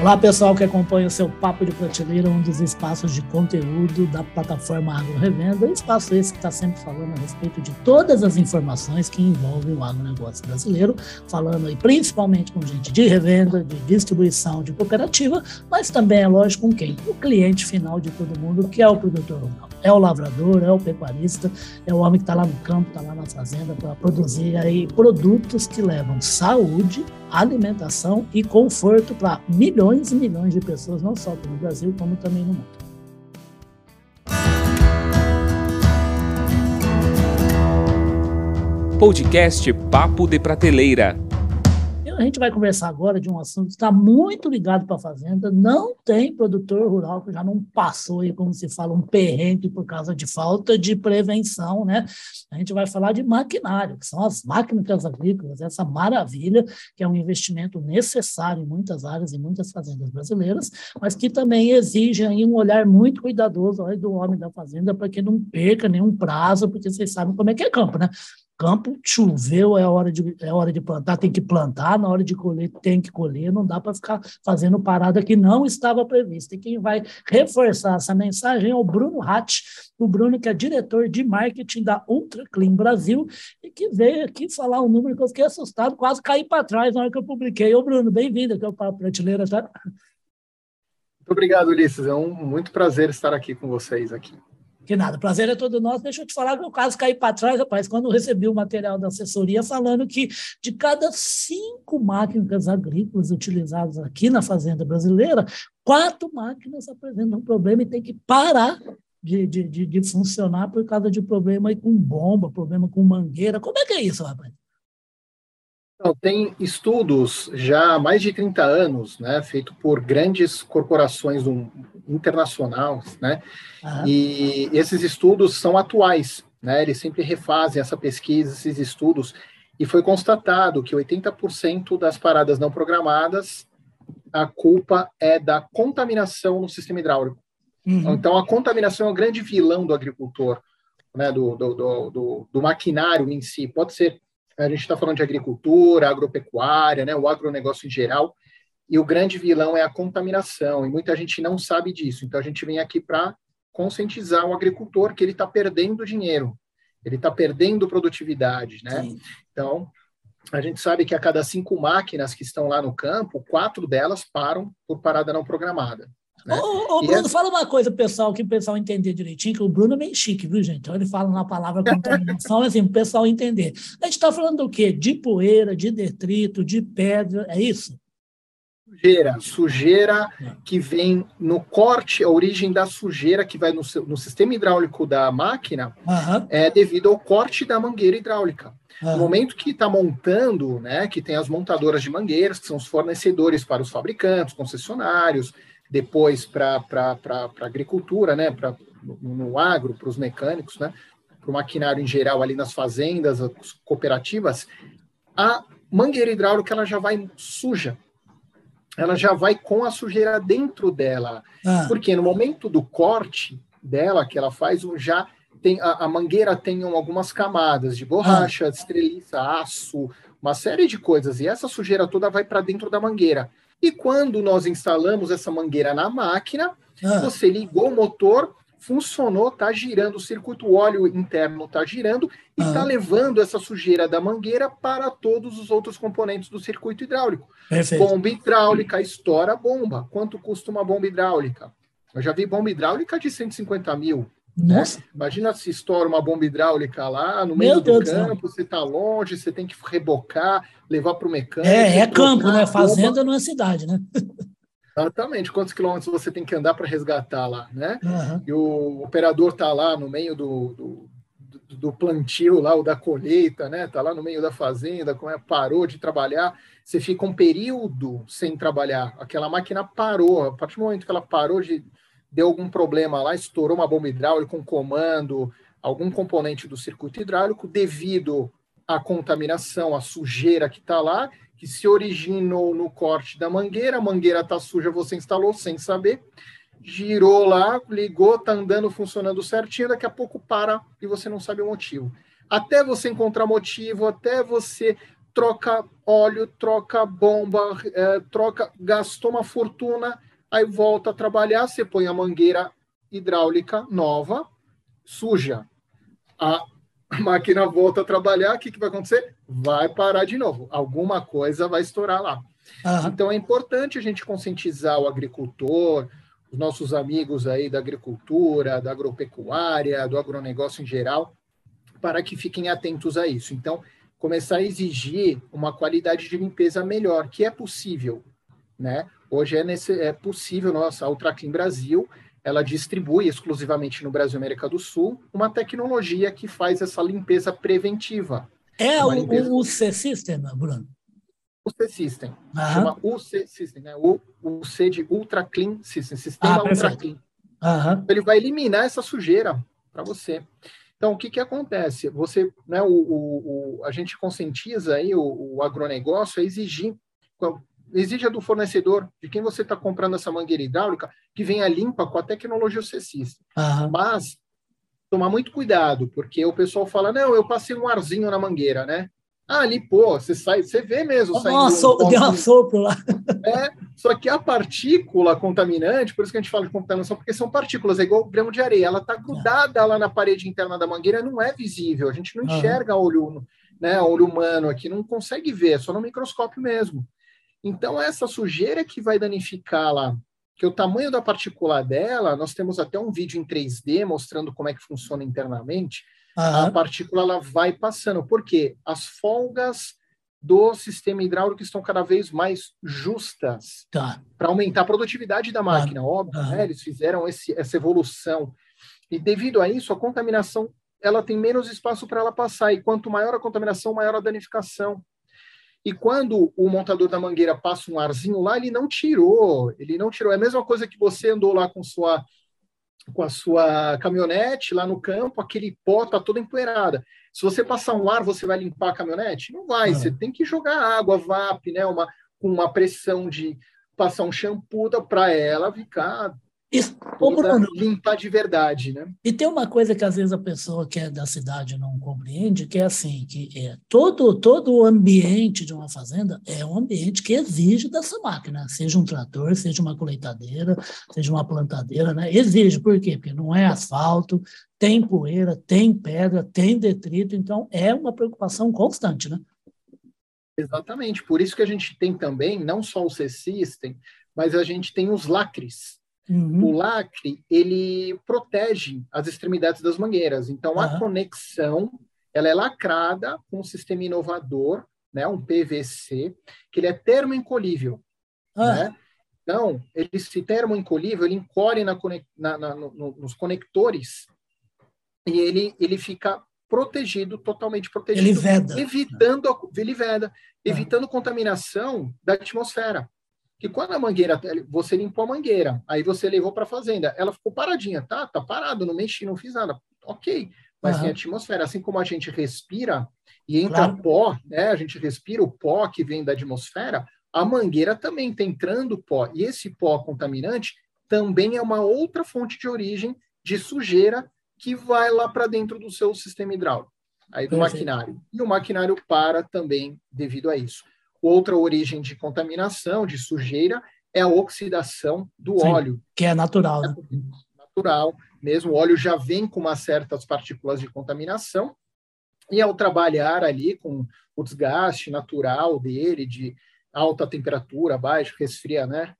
Olá, pessoal que acompanha o seu Papo de Prateleira, um dos espaços de conteúdo da plataforma Agro Revenda. Espaço esse que está sempre falando a respeito de todas as informações que envolvem o agronegócio brasileiro, falando aí principalmente com gente de revenda, de distribuição, de cooperativa, mas também, é lógico, com quem? O cliente final de todo mundo, que é o produtor rural. É o lavrador, é o pecuarista, é o homem que está lá no campo, está lá na fazenda para produzir aí produtos que levam saúde, alimentação e conforto para milhões e milhões de pessoas, não só no Brasil, como também no mundo. Podcast Papo de Prateleira a gente vai conversar agora de um assunto que está muito ligado para a fazenda. Não tem produtor rural que já não passou aí, como se fala, um perrengue por causa de falta de prevenção, né? A gente vai falar de maquinário, que são as máquinas agrícolas, essa maravilha, que é um investimento necessário em muitas áreas e muitas fazendas brasileiras, mas que também exige aí um olhar muito cuidadoso do homem da fazenda para que não perca nenhum prazo, porque vocês sabem como é que é campo, né? Campo, choveu, é hora, de, é hora de plantar, tem que plantar, na hora de colher, tem que colher, não dá para ficar fazendo parada que não estava prevista. E quem vai reforçar essa mensagem é o Bruno Hatt, o Bruno que é diretor de marketing da Ultra Clean Brasil e que veio aqui falar um número que eu fiquei assustado, quase caí para trás na hora que eu publiquei. Ô Bruno, bem-vindo aqui ao Papo Prateleira, tá? Muito obrigado, Ulisses. É um muito prazer estar aqui com vocês aqui. Que nada, prazer é todo nosso. Deixa eu te falar que o caso caiu para trás, rapaz, quando eu recebi o material da assessoria falando que de cada cinco máquinas agrícolas utilizadas aqui na fazenda brasileira, quatro máquinas apresentam um problema e tem que parar de, de, de, de funcionar por causa de problema com bomba, problema com mangueira. Como é que é isso, rapaz? Então, tem estudos já há mais de 30 anos, né, feito por grandes corporações do, internacionais, né, uhum. e esses estudos são atuais, né, eles sempre refazem essa pesquisa, esses estudos, e foi constatado que 80% das paradas não programadas, a culpa é da contaminação no sistema hidráulico. Uhum. Então, a contaminação é o grande vilão do agricultor, né, do, do, do, do maquinário em si, pode ser a gente está falando de agricultura, agropecuária, né, o agronegócio em geral, e o grande vilão é a contaminação, e muita gente não sabe disso. Então, a gente vem aqui para conscientizar o agricultor que ele está perdendo dinheiro, ele está perdendo produtividade, né? Sim. Então, a gente sabe que a cada cinco máquinas que estão lá no campo, quatro delas param por parada não programada. Né? Ô, ô, Bruno, fala uma coisa, pessoal, que o pessoal entender direitinho, que o Bruno é bem chique, viu, gente? Então ele fala na palavra contaminação, assim, o pessoal entender. A gente está falando do quê? De poeira, de detrito, de pedra, é isso? Sujeira, sujeira que vem no corte, a origem da sujeira que vai no, no sistema hidráulico da máquina uhum. é devido ao corte da mangueira hidráulica. Uhum. No momento que está montando, né, que tem as montadoras de mangueiras, que são os fornecedores para os fabricantes, concessionários, depois para a agricultura, né, pra, no, no agro, para os mecânicos, né, para o maquinário em geral ali nas fazendas, as cooperativas, a mangueira hidráulica ela já vai suja, ela já vai com a sujeira dentro dela, ah. porque no momento do corte dela que ela faz, já tem a, a mangueira tem algumas camadas de borracha, ah. estreliça, aço, uma série de coisas, e essa sujeira toda vai para dentro da mangueira. E quando nós instalamos essa mangueira na máquina, ah. você ligou o motor, funcionou, está girando, o circuito o óleo interno está girando e está ah. levando essa sujeira da mangueira para todos os outros componentes do circuito hidráulico. Perfeito. Bomba hidráulica, estoura a bomba. Quanto custa uma bomba hidráulica? Eu já vi bomba hidráulica de 150 mil. Nossa. Né? Imagina se estoura uma bomba hidráulica lá no meio Meu do Deus campo, você está longe, você tem que rebocar, levar para o mecânico. É, é campo, né? Fazenda não é cidade, né? Exatamente, quantos quilômetros você tem que andar para resgatar lá, né? Uhum. E o operador está lá no meio do, do, do, plantio lá, o da colheita, né? Está lá no meio da fazenda, como é, parou de trabalhar, você fica um período sem trabalhar. Aquela máquina parou, a partir do momento que ela parou de deu algum problema lá, estourou uma bomba hidráulica, um comando, algum componente do circuito hidráulico, devido à contaminação, à sujeira que está lá, que se originou no corte da mangueira, a mangueira está suja, você instalou sem saber, girou lá, ligou, está andando, funcionando certinho, daqui a pouco para e você não sabe o motivo. Até você encontrar motivo, até você troca óleo, troca bomba, é, troca, gastou uma fortuna, aí volta a trabalhar, você põe a mangueira hidráulica nova, suja. A máquina volta a trabalhar, o que, que vai acontecer? Vai parar de novo. Alguma coisa vai estourar lá. Uhum. Então é importante a gente conscientizar o agricultor, os nossos amigos aí da agricultura, da agropecuária, do agronegócio em geral, para que fiquem atentos a isso. Então, começar a exigir uma qualidade de limpeza melhor, que é possível, né? Hoje é, nesse, é possível, nossa, a Ultraclean Brasil, ela distribui exclusivamente no Brasil e América do Sul uma tecnologia que faz essa limpeza preventiva. É o, limpeza... o C-System, Bruno? O C-System. Uhum. Chama UC System, né? O, o C de Ultra Clean System, Sistema ah, Ultra Clean. Uhum. Ele vai eliminar essa sujeira para você. Então, o que, que acontece? Você, né, o, o, o a gente conscientiza aí o, o agronegócio a exigir exija do fornecedor, de quem você está comprando essa mangueira hidráulica, que venha limpa com a tecnologia cessista. Uhum. Mas tomar muito cuidado, porque o pessoal fala, não, eu passei um arzinho na mangueira, né? Ah, ali, pô, você sai, você vê mesmo saindo. Nossa, um deu uma sopro lá. É, só que a partícula contaminante, por isso que a gente fala de contaminação, porque são partículas, é igual grão de areia, ela está grudada lá na parede interna da mangueira, não é visível, a gente não enxerga uhum. olho, né, olho humano aqui, não consegue ver, é só no microscópio mesmo. Então, essa sujeira que vai danificar lá, que o tamanho da partícula dela, nós temos até um vídeo em 3D mostrando como é que funciona internamente, uhum. a partícula ela vai passando. Por quê? As folgas do sistema hidráulico estão cada vez mais justas tá. para aumentar a produtividade da máquina, óbvio, uhum. né? Eles fizeram esse, essa evolução. E devido a isso, a contaminação ela tem menos espaço para ela passar. E quanto maior a contaminação, maior a danificação. E quando o montador da mangueira passa um arzinho lá, ele não tirou, ele não tirou. É a mesma coisa que você andou lá com sua com a sua caminhonete lá no campo, aquele pó tá todo empoeirada. Se você passar um ar, você vai limpar a caminhonete? Não vai, você tem que jogar água, VAP, né, uma com uma pressão de passar um shampoo para ela ficar isso, Bruno, limpar de verdade, né? E tem uma coisa que às vezes a pessoa que é da cidade não compreende, que é assim, que é, todo, todo o ambiente de uma fazenda é um ambiente que exige dessa máquina, seja um trator, seja uma colheitadeira, seja uma plantadeira, né? Exige, por quê? Porque não é asfalto, tem poeira, tem pedra, tem detrito, então é uma preocupação constante, né? Exatamente, por isso que a gente tem também, não só o C-System, mas a gente tem os lacres, Uhum. O lacre, ele protege as extremidades das mangueiras. Então, uhum. a conexão, ela é lacrada com um sistema inovador, né, um PVC, que ele é termoencolível, uhum. né? Então, ele se termoencolível, ele encolhe na, na, na no, nos conectores e ele, ele fica protegido, totalmente protegido. Ele veda. Evitando, ele veda, evitando contaminação da atmosfera que quando a mangueira, você limpou a mangueira, aí você levou para a fazenda, ela ficou paradinha, tá? Tá parado, não mexi, não fiz nada. Ok, mas uhum. tem atmosfera. Assim como a gente respira e entra claro. pó, né? A gente respira o pó que vem da atmosfera, a mangueira também está entrando pó. E esse pó contaminante também é uma outra fonte de origem de sujeira que vai lá para dentro do seu sistema hidráulico, aí do Perfeito. maquinário. E o maquinário para também devido a isso. Outra origem de contaminação, de sujeira, é a oxidação do Sim, óleo. Que é natural. Né? Natural, mesmo o óleo já vem com umas certas partículas de contaminação, e ao trabalhar ali com o desgaste natural dele, de alta temperatura, baixo, resfria, né?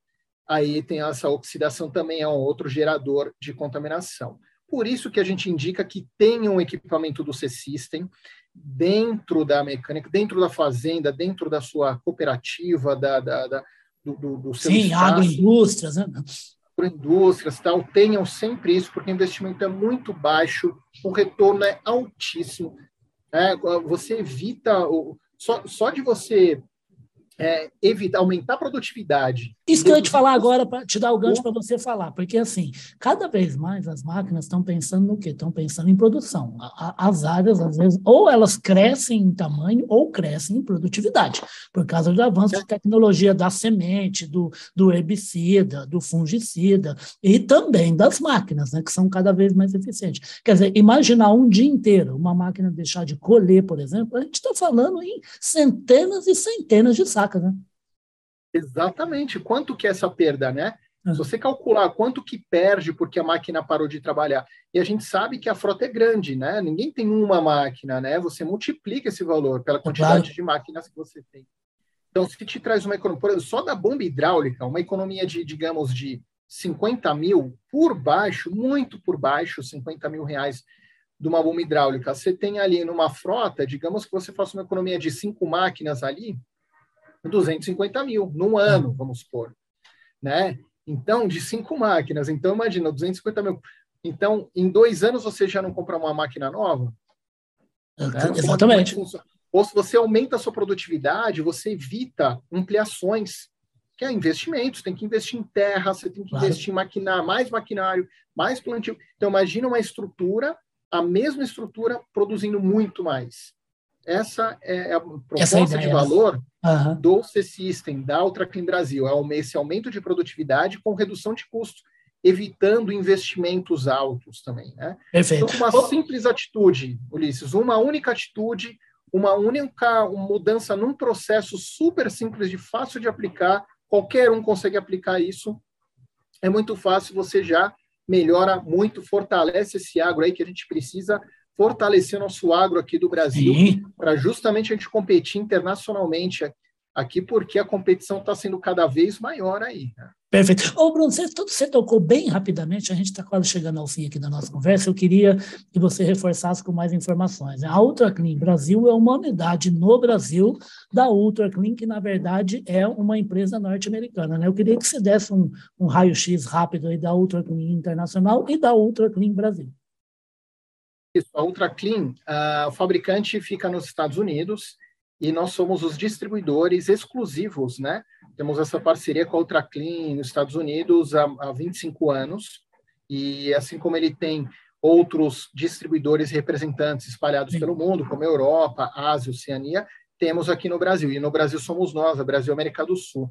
Aí tem essa oxidação também é um outro gerador de contaminação. Por isso que a gente indica que tenha um equipamento do C-System, dentro da mecânica, dentro da fazenda, dentro da sua cooperativa, da, da, da do, do, do seu Sim, espaço, agroindústrias, né? agroindústrias, tal, tenham sempre isso, porque o investimento é muito baixo, o retorno é altíssimo. É, você evita, o, só, só de você é, evitar, aumentar a produtividade. Isso que eu ia te falar agora, para te dar o gancho para você falar, porque assim, cada vez mais as máquinas estão pensando no quê? Estão pensando em produção. As áreas, às vezes, ou elas crescem em tamanho ou crescem em produtividade, por causa do avanço de tecnologia da semente, do, do herbicida, do fungicida, e também das máquinas, né, que são cada vez mais eficientes. Quer dizer, imaginar um dia inteiro uma máquina deixar de colher, por exemplo, a gente está falando em centenas e centenas de sacos né? Exatamente. Quanto que é essa perda, né? Se você calcular quanto que perde porque a máquina parou de trabalhar, e a gente sabe que a frota é grande, né? Ninguém tem uma máquina, né? Você multiplica esse valor pela quantidade claro. de máquinas que você tem. Então, se te traz uma economia, por exemplo, só da bomba hidráulica, uma economia de, digamos, de 50 mil por baixo, muito por baixo, 50 mil reais de uma bomba hidráulica. Você tem ali numa frota, digamos que você faça uma economia de cinco máquinas ali, 250 mil num ano, vamos supor, né? Então, de cinco máquinas. Então, imagina, 250 mil. Então, em dois anos você já não compra uma máquina nova? Né? Exatamente. Ou se você aumenta a sua produtividade, você evita ampliações, que é investimentos. Tem que investir em terra, você tem que claro. investir em maquinário, mais maquinário, mais plantio. Então, imagina uma estrutura, a mesma estrutura produzindo muito mais. Essa é a proposta é de valor uhum. do C-System, da Ultraclean Brasil. É esse aumento de produtividade com redução de custos, evitando investimentos altos também. Né? Perfeito. Então, uma simples atitude, Ulisses, uma única atitude, uma única mudança num processo super simples, de fácil de aplicar, qualquer um consegue aplicar isso. É muito fácil, você já melhora muito, fortalece esse agro aí que a gente precisa fortalecer nosso agro aqui do Brasil para justamente a gente competir internacionalmente aqui, porque a competição está sendo cada vez maior aí. Né? Perfeito. Ô, Bruno, você, você tocou bem rapidamente, a gente está quase chegando ao fim aqui da nossa conversa, eu queria que você reforçasse com mais informações. A UltraClean Brasil é uma unidade no Brasil da UltraClean, que na verdade é uma empresa norte-americana. Né? Eu queria que você desse um, um raio-x rápido aí da UltraClean Internacional e da UltraClean Brasil. Isso, a Ultra Clean, uh, o fabricante fica nos Estados Unidos e nós somos os distribuidores exclusivos, né? Temos essa parceria com a Ultra Clean nos Estados Unidos há, há 25 anos e assim como ele tem outros distribuidores representantes espalhados Sim. pelo mundo, como Europa, Ásia, Oceania, temos aqui no Brasil. E no Brasil somos nós, a Brasil América do Sul.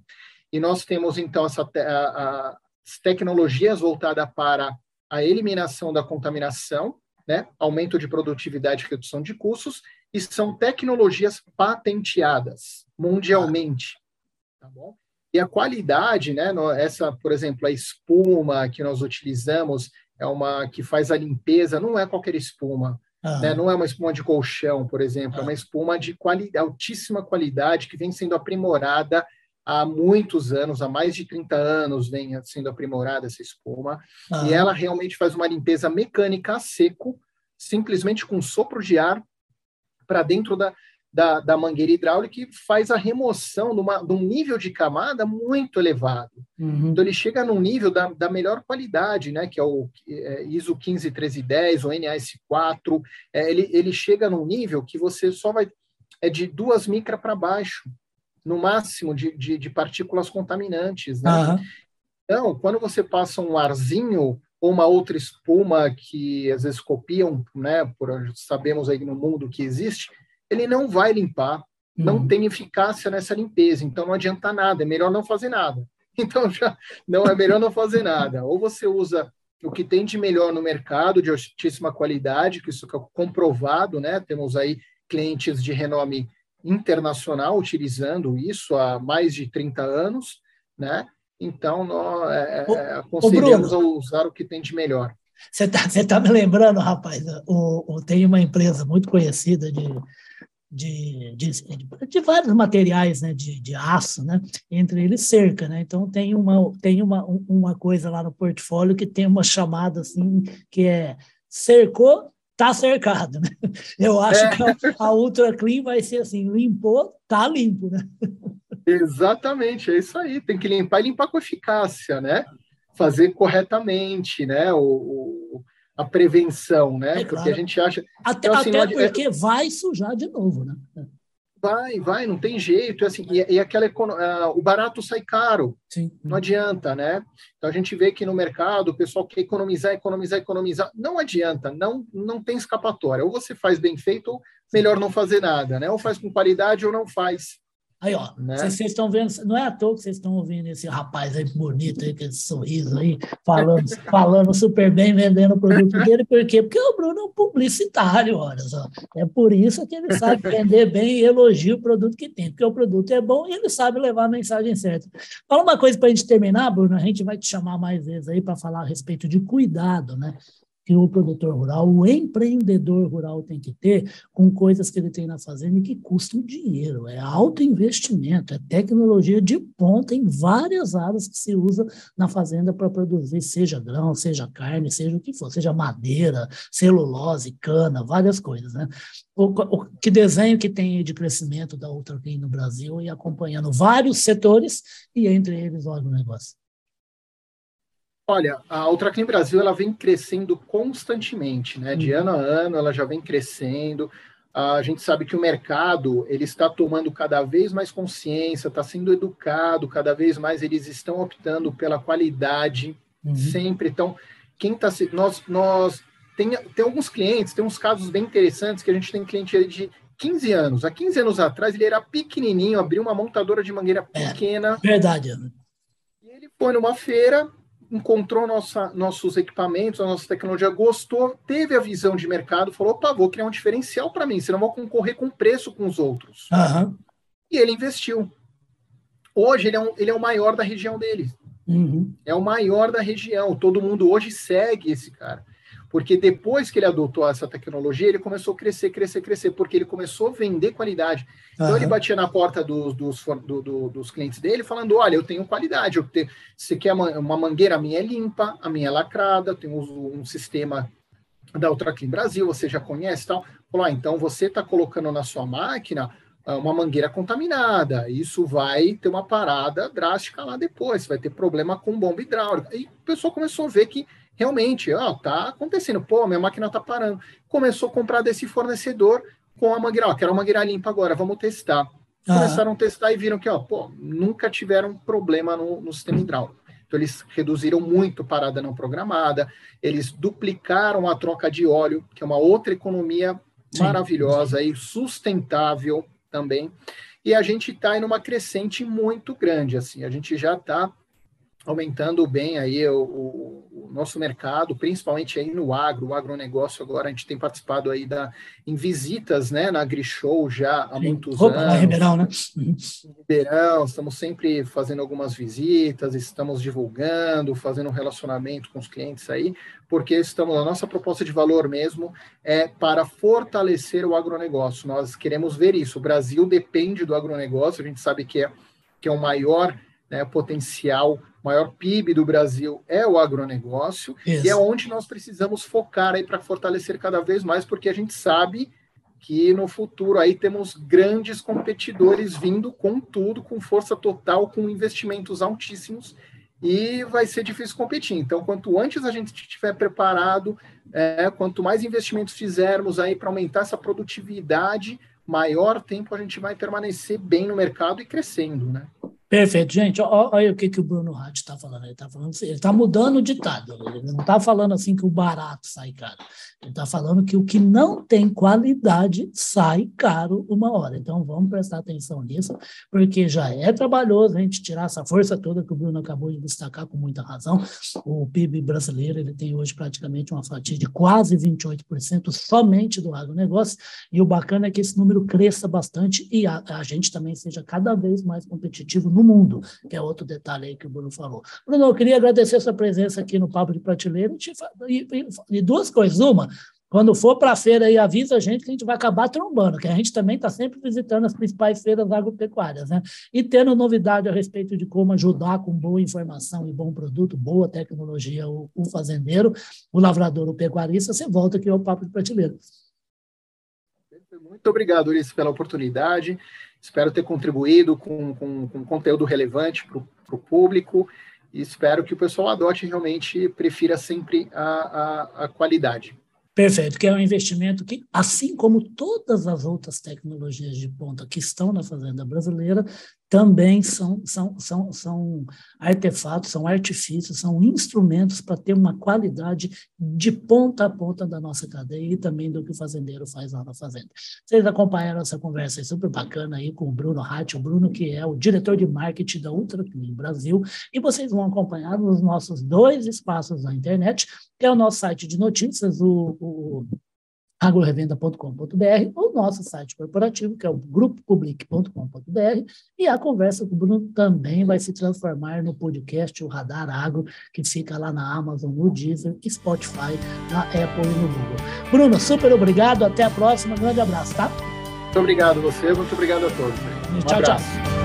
E nós temos, então, essa, a, a, as tecnologias voltadas para a eliminação da contaminação né? aumento de produtividade e redução de custos, e são tecnologias patenteadas mundialmente. Tá bom? E a qualidade, né? essa, por exemplo, a espuma que nós utilizamos é uma que faz a limpeza, não é qualquer espuma. Ah. Né? Não é uma espuma de colchão, por exemplo, ah. é uma espuma de quali altíssima qualidade que vem sendo aprimorada há muitos anos, há mais de 30 anos vem sendo aprimorada essa espuma, ah. e ela realmente faz uma limpeza mecânica a seco, simplesmente com sopro de ar para dentro da, da, da, mangueira hidráulica e faz a remoção numa, de um nível de camada muito elevado. Uhum. Então, ele chega num nível da, da melhor qualidade, né, que é o é, ISO 15310, o NAS4, é, ele, ele chega num nível que você só vai... é de duas micras para baixo, no máximo de, de, de partículas contaminantes. Né? Uhum. Então, quando você passa um arzinho ou uma outra espuma que às vezes copiam, né? Por sabemos aí no mundo que existe, ele não vai limpar, não uhum. tem eficácia nessa limpeza, então não adianta nada, é melhor não fazer nada. Então já não é melhor não fazer nada. Ou você usa o que tem de melhor no mercado, de altíssima qualidade, que isso é comprovado, né? Temos aí clientes de renome internacional utilizando isso há mais de 30 anos, né? Então, nós é, é aconselhamos a usar o que tem de melhor. Você está tá me lembrando, rapaz, o, o, tem uma empresa muito conhecida de, de, de, de, vários materiais né, de, de aço, né, entre eles cerca. Né? Então, tem, uma, tem uma, uma coisa lá no portfólio que tem uma chamada assim, que é cercou, está cercado. Né? Eu acho é. que a, a Ultra Clean vai ser assim, limpou, está limpo. Né? Exatamente, é isso aí. Tem que limpar e limpar com eficácia, né? Fazer corretamente, né? O, o a prevenção, né? É, porque claro. a gente acha. Até, então, assim, até porque é... vai sujar de novo, né? Vai, vai, não tem jeito. Assim, e, e aquela uh, o barato sai caro. Sim. Não adianta, né? Então a gente vê que no mercado o pessoal quer economizar, economizar, economizar. Não adianta, não, não tem escapatória. Ou você faz bem feito, ou melhor não fazer nada, né? Ou faz com qualidade ou não faz. Aí, ó, né? vocês estão vendo, não é à toa que vocês estão ouvindo esse rapaz aí bonito, aí, com esse sorriso aí, falando, falando super bem, vendendo o produto dele, por quê? Porque o Bruno é um publicitário, olha só. É por isso que ele sabe vender bem e elogia o produto que tem, porque o produto é bom e ele sabe levar a mensagem certa. Fala uma coisa para a gente terminar, Bruno, a gente vai te chamar mais vezes aí para falar a respeito de cuidado, né? Que o produtor rural, o empreendedor rural tem que ter com coisas que ele tem na fazenda e que custam dinheiro. É alto investimento, é tecnologia de ponta em várias áreas que se usa na fazenda para produzir, seja grão, seja carne, seja o que for, seja madeira, celulose, cana, várias coisas. Né? O, o que desenho que tem de crescimento da Ultraclean no Brasil e acompanhando vários setores, e entre eles o agronegócio. Olha, a Ultraclean Brasil ela vem crescendo constantemente, né? De uhum. ano a ano ela já vem crescendo. A gente sabe que o mercado ele está tomando cada vez mais consciência, está sendo educado, cada vez mais eles estão optando pela qualidade uhum. sempre. Então, quem está nós nós tem, tem alguns clientes, tem uns casos bem interessantes que a gente tem cliente de 15 anos. Há 15 anos atrás ele era pequenininho, abriu uma montadora de mangueira é, pequena. É, verdade. E ele foi numa feira, encontrou nossa, nossos equipamentos, a nossa tecnologia, gostou, teve a visão de mercado, falou: opa, vou criar um diferencial para mim, senão vou concorrer com preço com os outros. Uhum. E ele investiu. Hoje ele é, um, ele é o maior da região dele. Uhum. É o maior da região. Todo mundo hoje segue esse cara. Porque depois que ele adotou essa tecnologia, ele começou a crescer, crescer, crescer, porque ele começou a vender qualidade. Então, uhum. ele batia na porta dos, dos, do, do, dos clientes dele, falando: Olha, eu tenho qualidade. Eu tenho, você quer uma mangueira? A minha é limpa, a minha é lacrada, tem um, um sistema da Ultraclean Brasil, você já conhece tal. Falou: ah, então você está colocando na sua máquina ah, uma mangueira contaminada. Isso vai ter uma parada drástica lá depois, vai ter problema com bomba hidráulica. E o pessoal começou a ver que realmente, ó, tá acontecendo, pô, minha máquina tá parando. Começou a comprar desse fornecedor com a mangueira, ó, quero uma mangueira limpa agora, vamos testar. Começaram a testar e viram que, ó, pô, nunca tiveram problema no, no sistema hidráulico. Então, eles reduziram muito parada não programada, eles duplicaram a troca de óleo, que é uma outra economia Sim. maravilhosa e sustentável também. E a gente está em uma crescente muito grande, assim, a gente já está aumentando bem aí o, o, nosso mercado, principalmente aí no agro, o agronegócio agora, a gente tem participado aí da, em visitas, né, na AgriShow já há muitos Opa, anos. Ribeirão, né? Uhum. Ribeirão, estamos sempre fazendo algumas visitas, estamos divulgando, fazendo um relacionamento com os clientes aí, porque estamos, a nossa proposta de valor mesmo é para fortalecer o agronegócio, nós queremos ver isso, o Brasil depende do agronegócio, a gente sabe que é, que é o maior né, potencial maior PIB do Brasil é o agronegócio, Isso. e é onde nós precisamos focar aí para fortalecer cada vez mais, porque a gente sabe que no futuro aí temos grandes competidores vindo com tudo, com força total, com investimentos altíssimos, e vai ser difícil competir. Então, quanto antes a gente estiver preparado, é, quanto mais investimentos fizermos aí para aumentar essa produtividade, maior tempo a gente vai permanecer bem no mercado e crescendo, né? Perfeito, gente. Olha o que, que o Bruno Hatt está falando. Ele está falando, ele está mudando o ditado. Ele não está falando assim que o barato sai caro. Ele está falando que o que não tem qualidade sai caro uma hora. Então vamos prestar atenção nisso, porque já é trabalhoso a gente tirar essa força toda que o Bruno acabou de destacar com muita razão. O PIB brasileiro ele tem hoje praticamente uma fatia de quase 28% somente do agronegócio. E o bacana é que esse número cresça bastante e a, a gente também seja cada vez mais competitivo no mundo, que é outro detalhe aí que o Bruno falou. Bruno, eu queria agradecer a sua presença aqui no Papo de Prateleira e, e, e duas coisas. Uma, quando for para a feira aí, avisa a gente que a gente vai acabar trombando, que a gente também está sempre visitando as principais feiras agropecuárias, né? E tendo novidade a respeito de como ajudar com boa informação e bom produto, boa tecnologia o, o fazendeiro, o lavrador, o pecuarista, você volta aqui ao Papo de Prateleira. Muito obrigado, Ulisses, pela oportunidade. Espero ter contribuído com, com, com conteúdo relevante para o público e espero que o pessoal adote realmente, prefira sempre a, a, a qualidade. Perfeito, que é um investimento que, assim como todas as outras tecnologias de ponta que estão na fazenda brasileira, também são, são, são, são artefatos, são artifícios, são instrumentos para ter uma qualidade de ponta a ponta da nossa cadeia e também do que o fazendeiro faz lá na fazenda. Vocês acompanharam essa conversa super bacana aí com o Bruno Hatt, o Bruno que é o diretor de marketing da Ultra Clean Brasil, e vocês vão acompanhar nos nossos dois espaços na internet, que é o nosso site de notícias, o, o agrorevenda.com.br, o nosso site corporativo, que é o grupopublic.com.br, e a conversa com o Bruno também vai se transformar no podcast, o Radar Agro, que fica lá na Amazon, no Deezer, Spotify, na Apple e no Google. Bruno, super obrigado, até a próxima, grande abraço, tá? Muito obrigado a você, muito obrigado a todos. Um tchau, abraço. tchau.